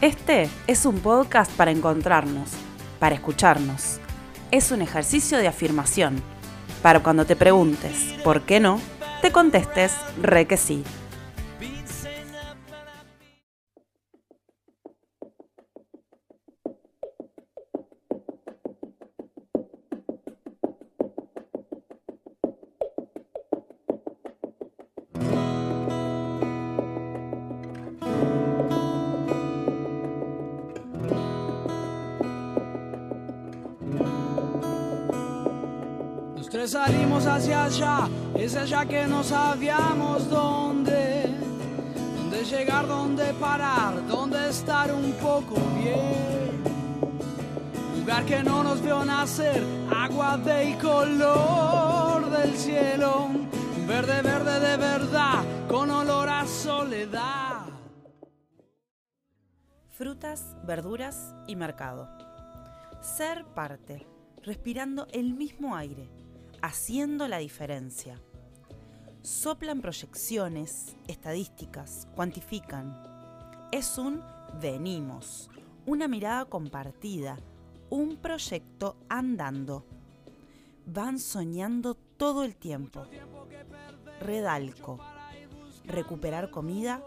Este es un podcast para encontrarnos, para escucharnos. Es un ejercicio de afirmación, para cuando te preguntes ¿por qué no? te contestes re que sí. Hacia allá, es allá que no sabíamos dónde, dónde llegar, dónde parar, dónde estar un poco bien. Lugar que no nos vio nacer, agua del color del cielo, verde, verde de verdad, con olor a soledad. Frutas, verduras y mercado. Ser parte, respirando el mismo aire, haciendo la diferencia. Soplan proyecciones, estadísticas, cuantifican. Es un venimos, una mirada compartida, un proyecto andando. Van soñando todo el tiempo. Redalco. Recuperar comida,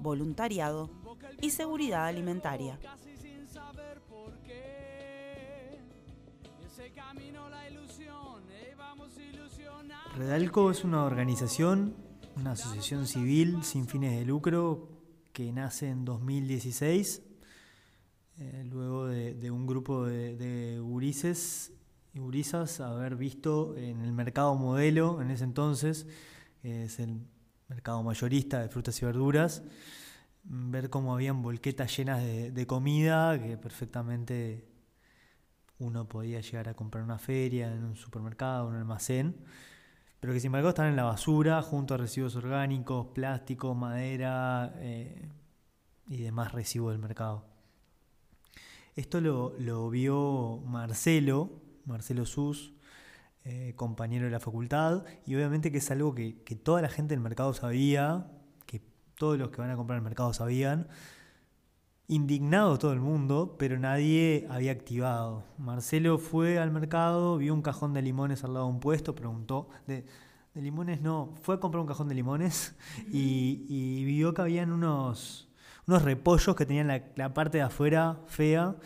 voluntariado y seguridad alimentaria. Redalco es una organización, una asociación civil sin fines de lucro que nace en 2016, eh, luego de, de un grupo de, de gurises y gurisas haber visto en el mercado modelo en ese entonces, que es el mercado mayorista de frutas y verduras, ver cómo habían volquetas llenas de, de comida que perfectamente uno podía llegar a comprar en una feria, en un supermercado, en un almacén, pero que sin embargo están en la basura junto a residuos orgánicos, plásticos, madera eh, y demás residuos del mercado. Esto lo, lo vio Marcelo, Marcelo Sus, eh, compañero de la facultad, y obviamente que es algo que, que toda la gente del mercado sabía, que todos los que van a comprar el mercado sabían, indignado todo el mundo, pero nadie había activado. Marcelo fue al mercado, vio un cajón de limones al lado de un puesto, preguntó, de, limones no, fue a comprar un cajón de limones y, vio que habían unos, unos repollos que tenían la, la parte de afuera fea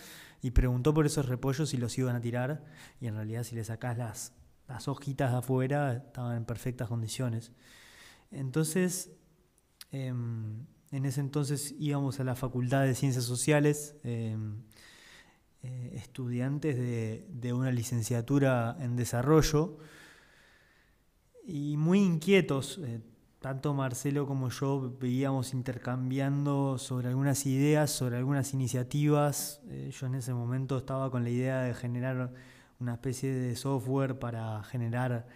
y preguntó por esos repollos si los iban a tirar y en realidad si le sacás las, las hojitas de afuera estaban en perfectas condiciones. Entonces, em, en ese entonces íbamos a la Facultad de Ciencias Sociales, eh, eh, estudiantes de, una licenciatura en desarrollo, y muy inquietos, eh, tanto Marcelo como yo veíamos intercambiando sobre algunas ideas, sobre algunas iniciativas. yo en ese momento estaba con la idea de generar una especie de software para generar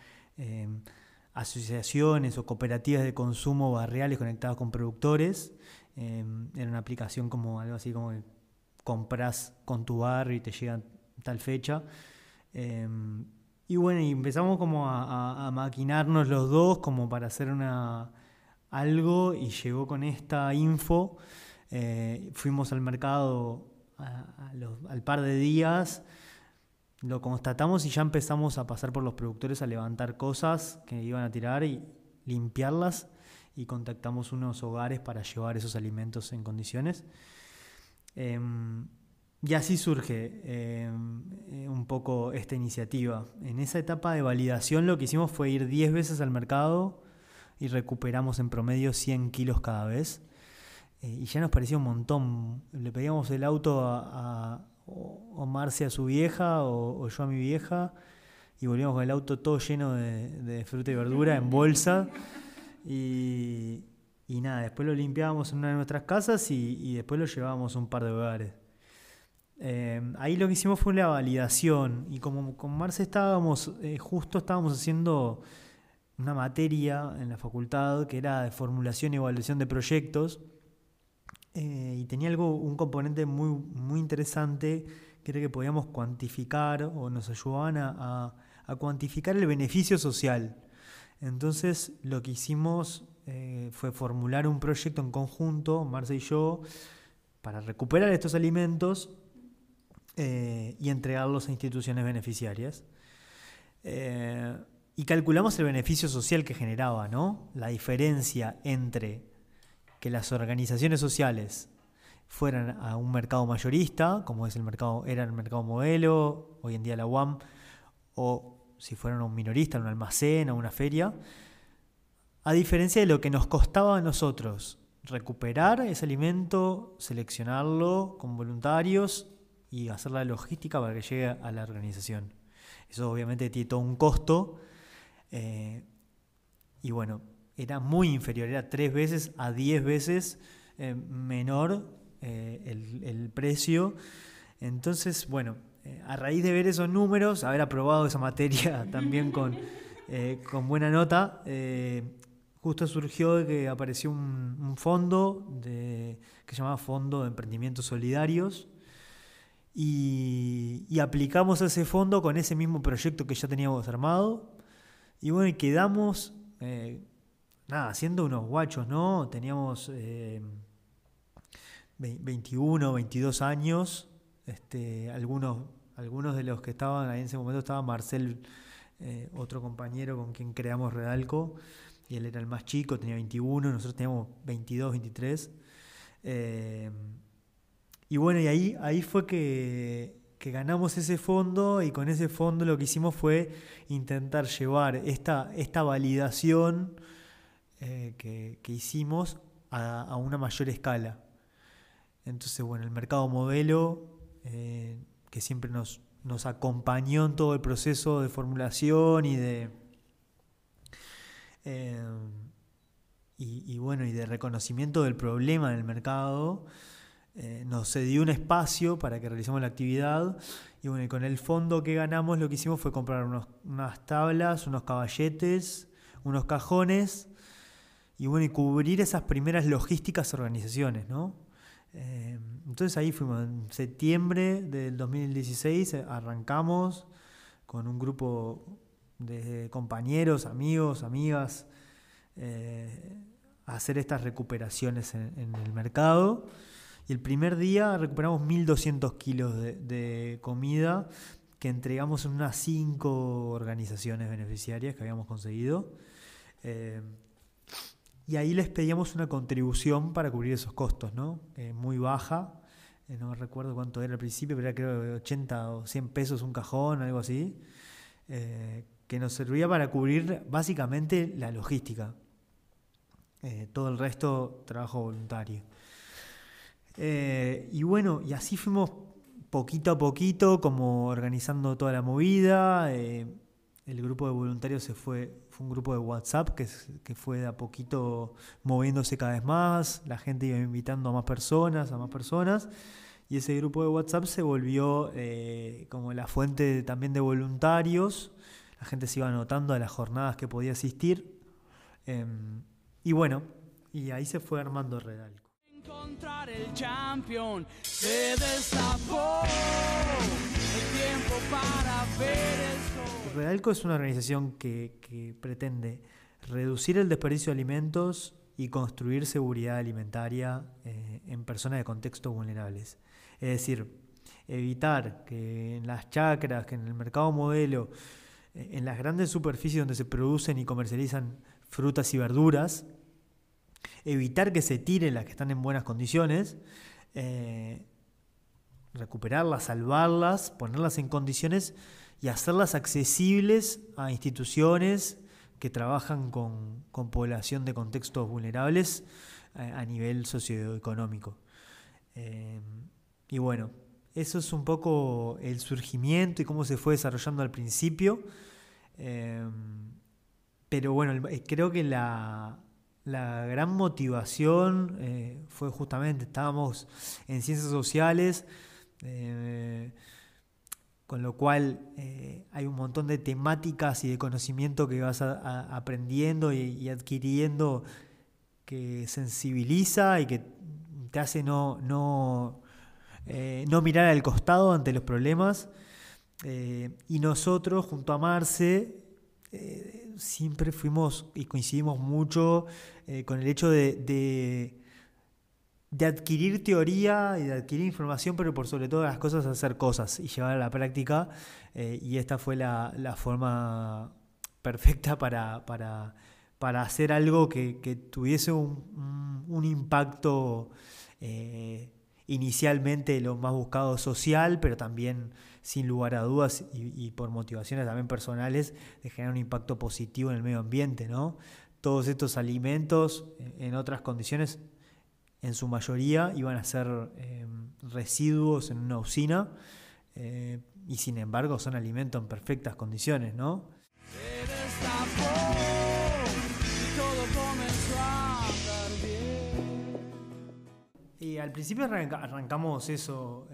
asociaciones o cooperativas de consumo barriales conectadas con productores. Eh, era una aplicación como algo así como que compras con tu barrio y te llega tal fecha. Eh, y bueno, y empezamos como a, maquinarnos los dos como para hacer una algo y llegó con esta info. Eh, fuimos al mercado al par de días lo constatamos y ya empezamos a pasar por los productores a levantar cosas que iban a tirar y limpiarlas y contactamos unos hogares para llevar esos alimentos en condiciones. Eh, y así surge eh, un poco esta iniciativa. En esa etapa de validación lo que hicimos fue ir 10 veces al mercado y recuperamos en promedio 100 kilos cada vez. Eh, y ya nos parecía un montón. Le pedíamos el auto a o Marcia a su vieja o, yo a mi vieja y volvíamos con el auto todo lleno de, fruta y verdura en bolsa y, y, nada, después lo limpiábamos en una de nuestras casas y, y después lo llevábamos a un par de hogares. Eh, ahí lo que hicimos fue la validación y como con Marcia estábamos, eh, justo estábamos haciendo una materia en la facultad que era de formulación y evaluación de proyectos eh, y tenía algo, un componente muy, muy interesante que era que podíamos cuantificar o nos ayudaban a, cuantificar el beneficio social. Entonces lo que hicimos eh, fue formular un proyecto en conjunto, Marce y yo, para recuperar estos alimentos eh, y entregarlos a instituciones beneficiarias. Y calculamos el beneficio social que generaba, ¿no? La diferencia entre que las organizaciones sociales fueran a un mercado mayorista, como es el mercado, era el mercado modelo, hoy en día la UAM, o si fueran a un minorista, a un almacén, a una feria, a diferencia de lo que nos costaba a nosotros recuperar ese alimento, seleccionarlo con voluntarios y hacer la logística para que llegue a la organización. Eso obviamente tiene todo un costo. Eh, y bueno, era muy inferior, era tres veces a diez veces eh, menor eh, el, precio. Entonces, bueno, a raíz de ver esos números, haber aprobado esa materia también con, con buena nota, justo surgió que apareció un, fondo que se llamaba Fondo de Emprendimientos Solidarios y, aplicamos ese fondo con ese mismo proyecto que ya teníamos armado y bueno, quedamos, eh, nada, siendo unos guachos, ¿no? Teníamos 21, eh, 22 años, este, algunos, algunos de los que estaban ahí en ese momento estaba Marcel, eh, otro compañero con quien creamos Redalco, y él era el más chico, tenía 21, nosotros teníamos 22, 23. Eh, y bueno, y ahí, ahí fue que, ganamos ese fondo y con ese fondo lo que hicimos fue intentar llevar esta, esta validación eh, que, hicimos a, una mayor escala. Entonces, bueno, el mercado modelo, eh, que siempre nos, acompañó en todo el proceso de formulación y de Em, y, bueno, y de reconocimiento del problema en el mercado, eh, nos cedió un espacio para que realicemos la actividad. Y bueno, con el fondo que ganamos lo que hicimos fue comprar unas tablas, unos caballetes, unos cajones y bueno, y cubrir esas primeras logísticas organizaciones, ¿no? Em, entonces ahí fuimos, en septiembre del 2016 arrancamos con un grupo de compañeros, amigos, amigas, eh, hacer estas recuperaciones en, el mercado. Y el primer día recuperamos 1.200 kilos de, comida que entregamos en unas cinco organizaciones beneficiarias que habíamos conseguido. Eh, y ahí les pedíamos una contribución para cubrir esos costos, ¿no? Eh, muy baja, no recuerdo cuánto era al principio, pero era creo 80 o 100 pesos un cajón, algo así, que nos servía para cubrir básicamente la logística. Eh, todo el resto trabajo voluntario. Eh, y bueno, y así fuimos poquito a poquito, como organizando toda la movida. Eh, el grupo de voluntarios se fue, fue un grupo de WhatsApp que, fue de a poquito moviéndose cada vez más. La gente iba invitando a más personas, a más personas. Y ese grupo de WhatsApp se volvió como la fuente también de voluntarios la gente se iba anotando a las jornadas que podía asistir. Em, y bueno, y ahí se fue armando Redalco. Encontrar el champion se tiempo para ver Redalco es una organización que, pretende reducir el desperdicio de alimentos y construir seguridad alimentaria eh, en personas de contextos vulnerables. Es decir, evitar que en las chacras, que en el mercado modelo, eh, en las grandes superficies donde se producen y comercializan frutas y verduras, evitar que se tiren las que están en buenas condiciones, eh, recuperarlas, salvarlas, ponerlas en condiciones y hacerlas accesibles a instituciones que trabajan con, población de contextos vulnerables eh, a nivel socioeconómico. y bueno, eso es un poco el surgimiento y cómo se fue desarrollando al principio. Em, pero bueno, eh, creo que la, gran motivación eh, fue justamente, estábamos en ciencias sociales, eh, con lo cual hay un montón de temáticas y de conocimiento que vas aprendiendo y, adquiriendo que sensibiliza y que te hace no, no eh, no mirar al costado ante los problemas. Eh, y nosotros, junto a Marce, eh, siempre fuimos y coincidimos mucho con el hecho de adquirir teoría y de adquirir información, pero por sobre todo las cosas hacer cosas y llevar a la práctica. Eh, y esta fue la, forma perfecta para, para, para hacer algo que, tuviese un, impacto eh, inicialmente lo más buscado social, pero también sin lugar a dudas y, por motivaciones también personales de generar un impacto positivo en el medio ambiente, ¿no? Todos estos alimentos en otras condiciones, en su mayoría, iban a ser eh, residuos en una usina eh, y sin embargo son alimentos en perfectas condiciones, ¿no? Y al principio arrancamos eso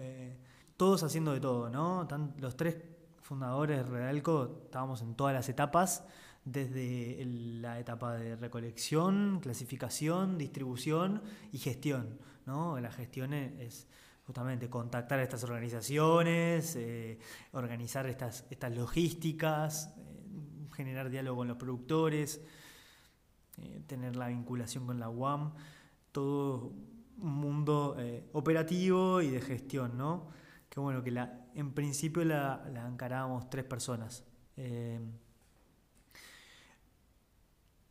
todos haciendo de todo, ¿no? los tres fundadores de Redalco estábamos en todas las etapas, desde la etapa de recolección, clasificación, distribución y gestión, ¿no? La gestión es justamente contactar a estas organizaciones, eh, organizar estas, estas logísticas, eh, generar diálogo con los productores, eh, tener la vinculación con la UAM, todo un mundo operativo y de gestión, ¿no? que bueno, que la, en principio la, encarábamos tres personas.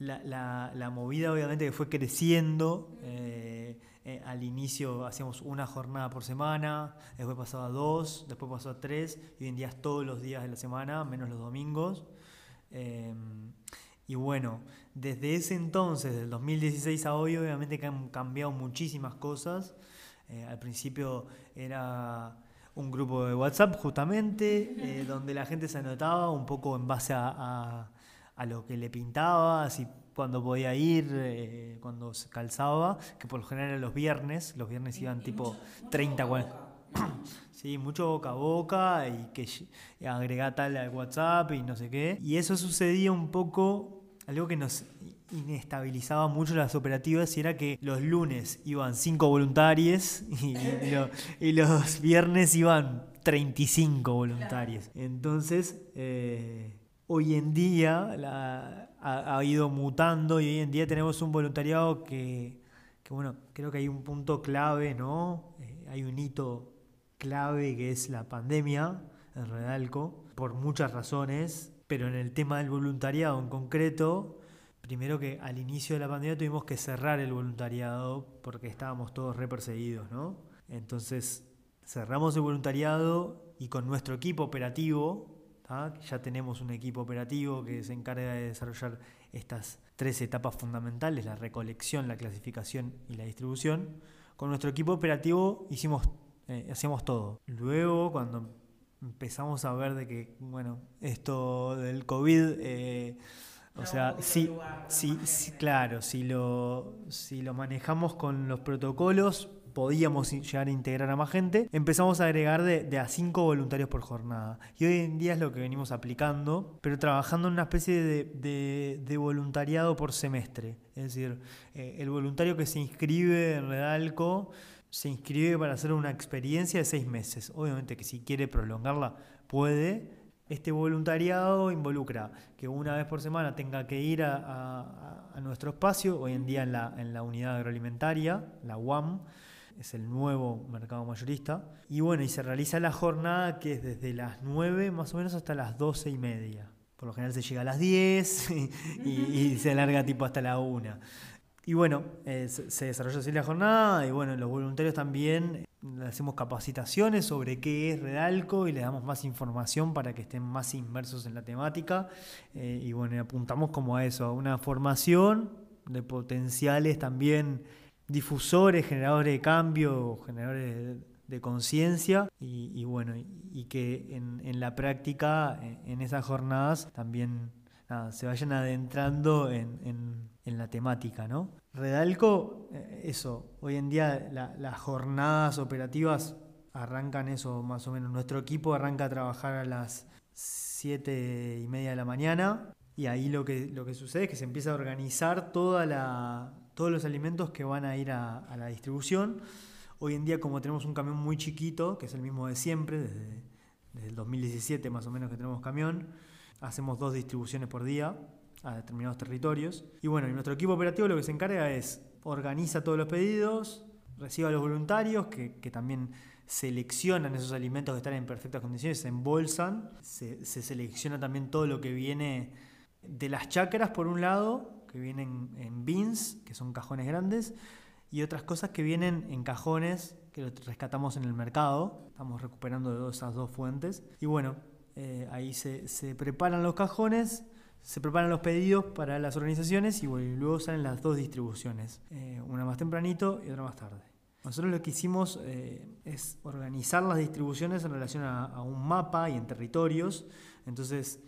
Eh, la, movida obviamente que fue creciendo, eh, eh, al inicio hacíamos una jornada por semana, después pasó a dos, después pasó a tres, y hoy en día es todos los días de la semana, menos los domingos. y bueno, desde ese entonces, del 2016 a hoy, obviamente que han cambiado muchísimas cosas. al principio era un grupo de WhatsApp justamente, eh, donde la gente se anotaba un poco en base a, lo que le pintaba, así cuando podía ir, eh, cuando se calzaba, que por lo general eran los viernes, los viernes iban tipo 30, 40. Sí, mucho boca a boca y que agrega tal al WhatsApp y no sé qué. Y eso sucedía un poco, algo que nos inestabilizaba mucho las operativas y era que los lunes iban cinco voluntarios y, los viernes iban 35 voluntarios. Entonces, eh, hoy en día ha, ido mutando y hoy en día tenemos un voluntariado que, bueno, creo que hay un punto clave, ¿no? Eh, hay un hito clave que es la pandemia en Redalco, por muchas razones, pero en el tema del voluntariado en concreto, Primero que al inicio de la pandemia tuvimos que cerrar el voluntariado porque estábamos todos re perseguidos, ¿no? Entonces cerramos el voluntariado y con nuestro equipo operativo, ya tenemos un equipo operativo que se encarga de desarrollar estas tres etapas fundamentales, la recolección, la clasificación y la distribución. Con nuestro equipo operativo hicimos, eh, hacíamos todo. Luego, cuando empezamos a ver de que, bueno, esto del COVID... Eh, o sea, sí, sí, claro, si lo, si lo manejamos con los protocolos, podíamos llegar a integrar a más gente, empezamos a agregar de, a cinco voluntarios por jornada. Y hoy en día es lo que venimos aplicando, pero trabajando en una especie de, voluntariado por semestre. Es decir, eh, el voluntario que se inscribe en Redalco se inscribe para hacer una experiencia de seis meses. Obviamente que si quiere prolongarla puede, este voluntariado involucra que una vez por semana tenga que ir a, nuestro espacio, hoy en día en la, en la, unidad agroalimentaria, la UAM, es el nuevo mercado mayorista. Y bueno, y se realiza la jornada que es desde las 9 más o menos hasta las 12 y media. Por lo general se llega a las 10 y, se alarga tipo hasta la 1. Y bueno, eh, se desarrolla así la jornada y bueno, los voluntarios también le hacemos capacitaciones sobre qué es Redalco y le damos más información para que estén más inmersos en la temática. Eh, y bueno, apuntamos como a eso, a una formación de potenciales también difusores, generadores de cambio, generadores de, conciencia y, bueno, y, que en, la práctica, en, esas jornadas, también se vayan adentrando en, en la temática, ¿no? Redalco, eh, eso, hoy en día las jornadas operativas arrancan eso más o menos. Nuestro equipo arranca a trabajar a las 7 y media de la mañana y ahí lo que, lo que sucede es que se empieza a organizar toda la, todos los alimentos que van a ir a, la distribución. Hoy en día como tenemos un camión muy chiquito, que es el mismo de siempre, desde, el 2017 más o menos que tenemos camión, hacemos dos distribuciones por día a determinados territorios. Y bueno, nuestro equipo operativo lo que se encarga es organiza todos los pedidos, recibe a los voluntarios que, también seleccionan esos alimentos que están en perfectas condiciones, se embolsan, se, selecciona también todo lo que viene de las chacras por un lado, que vienen en bins, que son cajones grandes, y otras cosas que vienen en cajones que lo rescatamos en el mercado. Estamos recuperando esas dos fuentes. Y bueno, eh, ahí se, preparan los cajones, se preparan los pedidos para las organizaciones y, luego salen las dos distribuciones, eh, una más tempranito y otra más tarde. Nosotros lo que hicimos eh, es organizar las distribuciones en relación a, a, un mapa y en territorios. Entonces,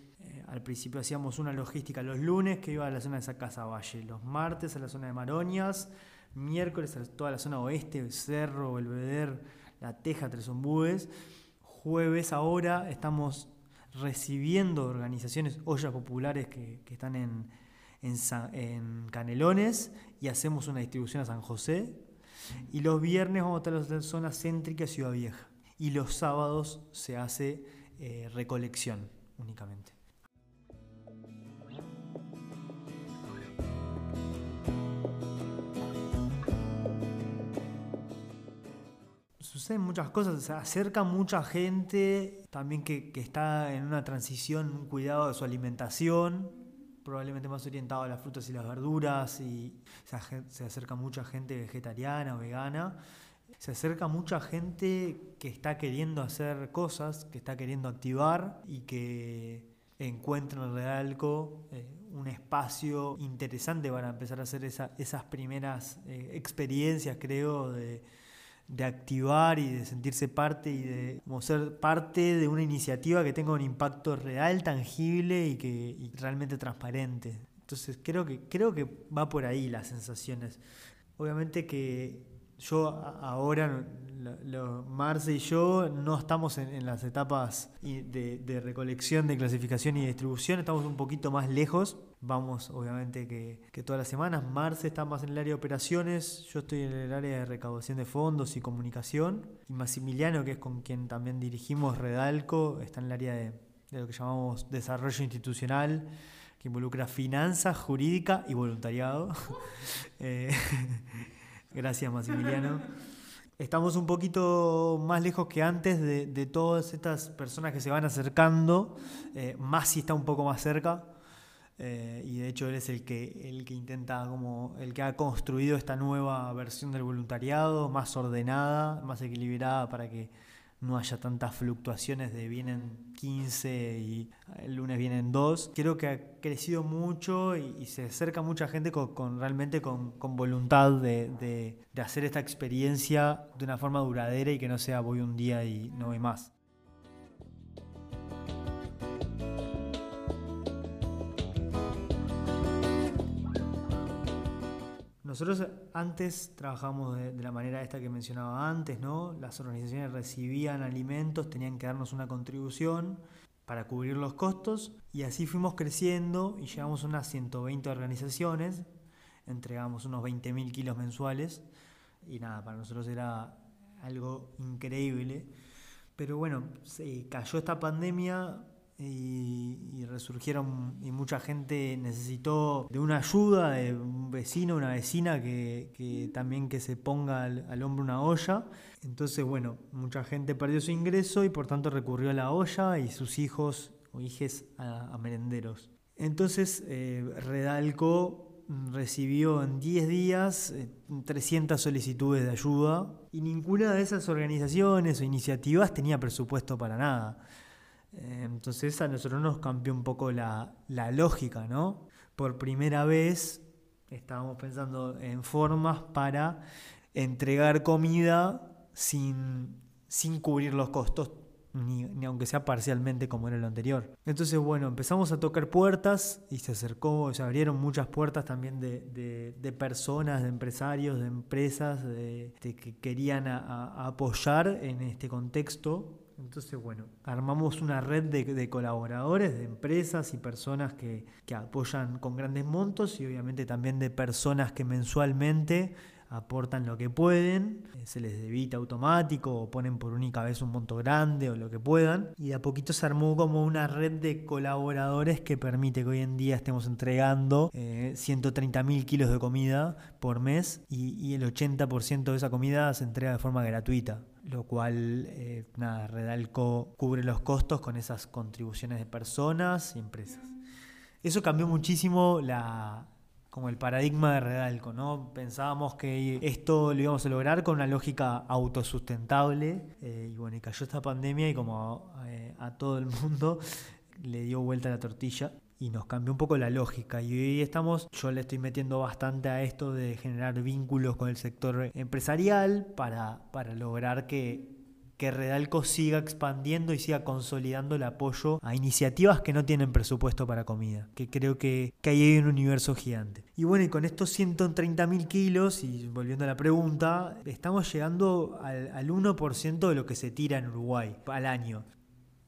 al principio hacíamos una logística los lunes que iba a la zona de Casa Valle, los martes a la zona de Maroñas, miércoles a toda la zona oeste, Cerro, Belvedere, La Teja, Tres Ombúes. Jueves ahora estamos recibiendo organizaciones, ollas populares que, están en, en, Canelones y hacemos una distribución a San José. Y los viernes vamos a estar en la zona céntrica Ciudad Vieja. Y los sábados se hace eh, recolección únicamente. Muchas cosas, se acerca mucha gente también que, está en una transición, un cuidado de su alimentación, probablemente más orientado a las frutas y las verduras, y se, acerca mucha gente vegetariana o vegana. Se acerca mucha gente que está queriendo hacer cosas, que está queriendo activar y que encuentra en Realco eh, un espacio interesante para empezar a hacer esas primeras eh, experiencias, creo, de, de activar y de sentirse parte y de como ser parte de una iniciativa que tenga un impacto real, tangible y que realmente transparente. Entonces creo que, creo que va por ahí las sensaciones. Obviamente que yo ahora, lo, Marce y yo, no estamos en, las etapas de, de, recolección, de clasificación y distribución, estamos un poquito más lejos. Vamos, obviamente, que, que todas las semanas. Marce está más en el área de operaciones, yo estoy en el área de recaudación de fondos y comunicación. Y Maximiliano, que es con quien también dirigimos Redalco, está en el área de, de lo que llamamos desarrollo institucional que involucra finanzas, jurídica y voluntariado. eh, Gracias, Maximiliano. Estamos un poquito más lejos que antes de, todas estas personas que se van acercando. Eh, Masi está un poco más cerca. Eh, y de hecho él es el que, el que intenta, como el que ha construido esta nueva versión del voluntariado, más ordenada, más equilibrada para que no haya tantas fluctuaciones de vienen 15 y el lunes vienen 2. Creo que ha crecido mucho y, se acerca mucha gente con, realmente con, voluntad de, de hacer esta experiencia de una forma duradera y que no sea voy un día y no voy más. Nosotros antes trabajamos de, la manera esta que mencionaba antes, ¿no? Las organizaciones recibían alimentos, tenían que darnos una contribución para cubrir los costos y así fuimos creciendo y llegamos a unas 120 organizaciones, entregamos unos 20.000 kilos mensuales y nada, para nosotros era algo increíble. Pero bueno, se cayó esta pandemia, y, resurgieron y mucha gente necesitó de una ayuda de un vecino, una vecina que, también que se ponga al, hombro una olla. Entonces, bueno, mucha gente perdió su ingreso y por tanto recurrió a la olla y sus hijos o hijes a, merenderos. Entonces, eh, Redalco recibió en 10 días 300 eh, solicitudes de ayuda y ninguna de esas organizaciones o iniciativas tenía presupuesto para nada. Eh, entonces a nosotros nos cambió un poco la, lógica, ¿no? Por primera vez estábamos pensando en formas para entregar comida sin, sin cubrir los costos, ni, aunque sea parcialmente como era lo anterior. Entonces, bueno, empezamos a tocar puertas y se acercó, se abrieron muchas puertas también de, personas, de empresarios, de empresas de, que querían apoyar en este contexto entonces, bueno, armamos una red de, colaboradores, de empresas y personas que, apoyan con grandes montos y obviamente también de personas que mensualmente aportan lo que pueden, eh, se les debita automático o ponen por única vez un monto grande o lo que puedan. Y de a poquito se armó como una red de colaboradores que permite que hoy en día estemos entregando eh, 130 mil kilos de comida por mes y, y el 80% de esa comida se entrega de forma gratuita lo cual, eh, nada, Redalco cubre los costos con esas contribuciones de personas y empresas. Eso cambió muchísimo la, como el paradigma de Redalco, ¿no? Pensábamos que esto lo íbamos a lograr con una lógica autosustentable eh, y bueno, y cayó esta pandemia y como eh, a todo el mundo le dio vuelta la tortilla y nos cambió un poco la lógica. Y hoy estamos, yo le estoy metiendo bastante a esto de generar vínculos con el sector empresarial para, para lograr que, que Redalco siga expandiendo y siga consolidando el apoyo a iniciativas que no tienen presupuesto para comida, que creo que, que ahí hay un universo gigante. Y bueno, y con estos 130 mil kilos, y volviendo a la pregunta, estamos llegando al, al 1% de lo que se tira en Uruguay al año.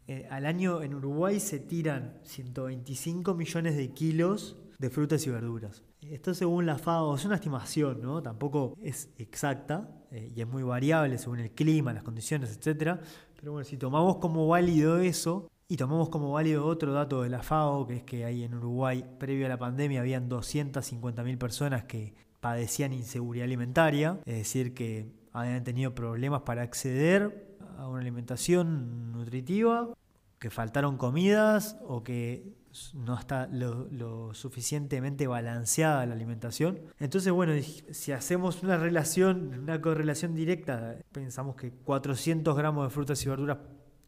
Eh, al año en Uruguay se tiran 125 millones de kilos de frutas y verduras. Esto según la FAO es una estimación, ¿no? Tampoco es exacta eh, y es muy variable según el clima, las condiciones, etc. Pero bueno, si tomamos como válido eso y tomamos como válido otro dato de la FAO, que es que ahí en Uruguay, previo a la pandemia, habían 250.000 personas que padecían inseguridad alimentaria, es decir, que habían tenido problemas para acceder a una alimentación nutritiva, que faltaron comidas o que no está lo, suficientemente balanceada la alimentación. Entonces, bueno, si hacemos una relación, una correlación directa, pensamos que 400 gramos de frutas y verduras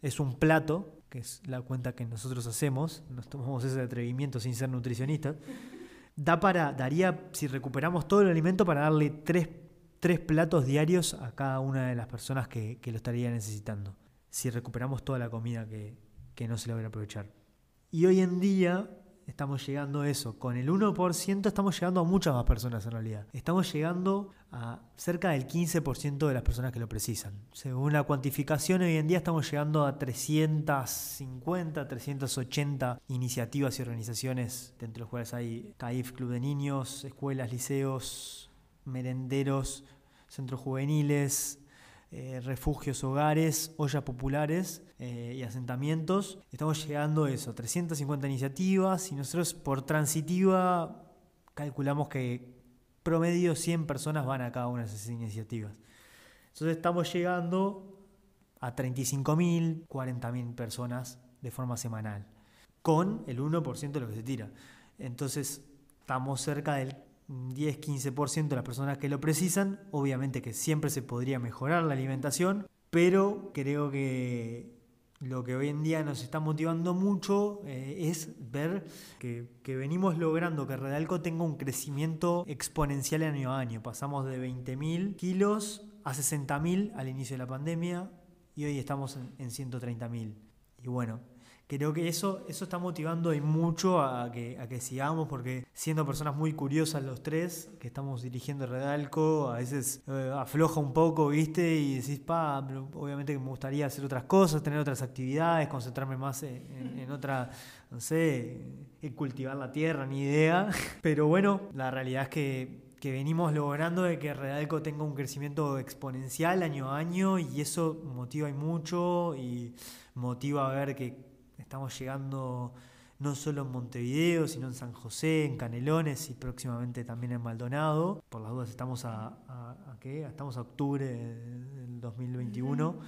es un plato, que es la cuenta que nosotros hacemos, nos tomamos ese atrevimiento sin ser nutricionistas, da para, daría, si recuperamos todo el alimento, para darle tres tres platos diarios a cada una de las personas que, lo estaría necesitando, si recuperamos toda la comida que, no se logra aprovechar. Y hoy en día estamos llegando a eso, con el 1% estamos llegando a muchas más personas en realidad. Estamos llegando a cerca del 15% de las personas que lo precisan. Según la cuantificación, hoy en día estamos llegando a 350, 380 iniciativas y organizaciones, entre los cuales hay CAIF, Club de Niños, escuelas, liceos, merenderos, centros juveniles, eh, refugios, hogares, ollas populares eh, y asentamientos. Estamos llegando a eso, 350 iniciativas y nosotros por transitiva calculamos que promedio 100 personas van a cada una de esas iniciativas. Entonces estamos llegando a 35.000, 40.000 personas de forma semanal, con el 1% de lo que se tira. Entonces estamos cerca del 10-15% de las personas que lo precisan. Obviamente que siempre se podría mejorar la alimentación, pero creo que lo que hoy en día nos está motivando mucho eh, es ver que, venimos logrando que Redalco tenga un crecimiento exponencial año a año. Pasamos de 20.000 kilos a 60.000 al inicio de la pandemia y hoy estamos en, en 130.000. Y bueno, creo que eso, eso está motivando y mucho a que, a que sigamos, porque siendo personas muy curiosas los tres, que estamos dirigiendo Redalco, a veces eh, afloja un poco, ¿viste? Y decís, pa, obviamente que me gustaría hacer otras cosas, tener otras actividades, concentrarme más en, en otra, no sé, en cultivar la tierra, ni idea. Pero bueno, la realidad es que que venimos logrando de que Redalco tenga un crecimiento exponencial año a año y eso motiva y mucho y motiva a ver que Estamos llegando no solo en Montevideo, sino en San José, en Canelones y próximamente también en Maldonado. Por las dudas estamos a, ¿qué? Estamos a octubre del 2021.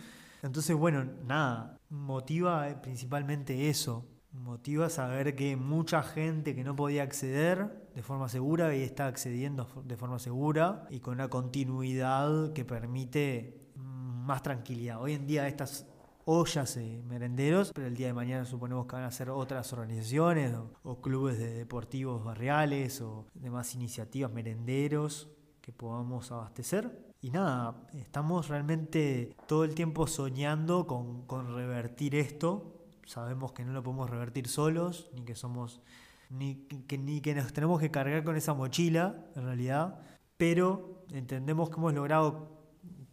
Entonces, bueno, nada, motiva principalmente eso. Motiva saber que mucha gente que no podía acceder de forma segura y está accediendo de forma segura y con una continuidad que permite más tranquilidad. Hoy en día estas ollas y merenderos, pero el día de mañana suponemos que van a ser otras organizaciones o, clubes de deportivos barriales o demás iniciativas merenderos que podamos abastecer. Y nada, estamos realmente todo el tiempo soñando con, con revertir esto. Sabemos que no lo podemos revertir solos, ni que somos ni que, ni que nos tenemos que cargar con esa mochila, en realidad, pero entendemos que hemos logrado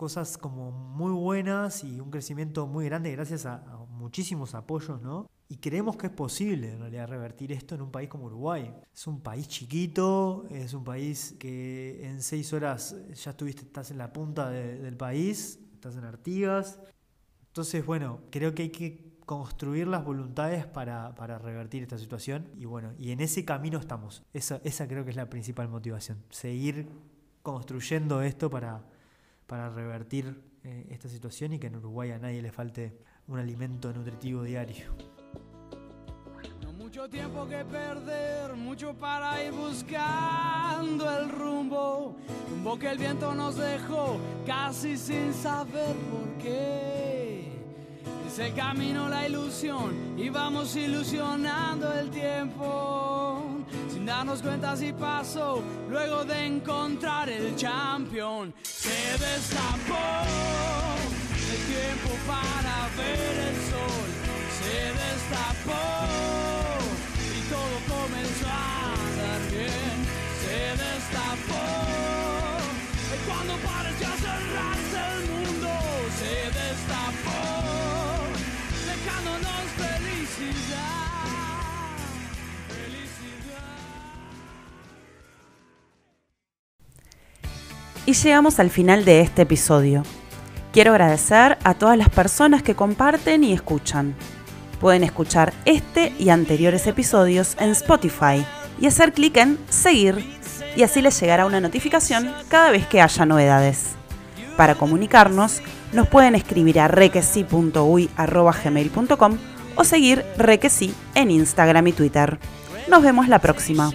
cosas como muy buenas y un crecimiento muy grande gracias a, muchísimos apoyos, ¿no? y creemos que es posible en realidad revertir esto en un país como Uruguay. Es un país chiquito, es un país que en seis horas ya estuviste, estás en la punta del país, estás en Artigas. Entonces, bueno, creo que hay que construir las voluntades para, para, revertir esta situación y bueno, y en ese camino estamos. Esa, esa creo que es la principal motivación, seguir construyendo esto para, para revertir eh, esta situación y que en Uruguay a nadie le falte un alimento nutritivo diario. No mucho tiempo que perder, mucho para ir buscando el rumbo, rumbo que el viento nos dejó casi sin saber por qué. Es el camino, la ilusión, y vamos ilusionando el tiempo. Sin darnos cuenta si pasó, luego de encontrar el champion, se destapó el tiempo para ver el sol. Se destapó y todo comenzó a andar bien. Se destapó y cuando parecía cerrarse el mundo, se destapó. Y llegamos al final de este episodio. Quiero agradecer a todas las personas que comparten y escuchan. Pueden escuchar este y anteriores episodios en Spotify y hacer clic en seguir y así les llegará una notificación cada vez que haya novedades. Para comunicarnos, nos pueden escribir a requesi.uy.gmail.com o seguir Requesi en Instagram y Twitter. Nos vemos la próxima.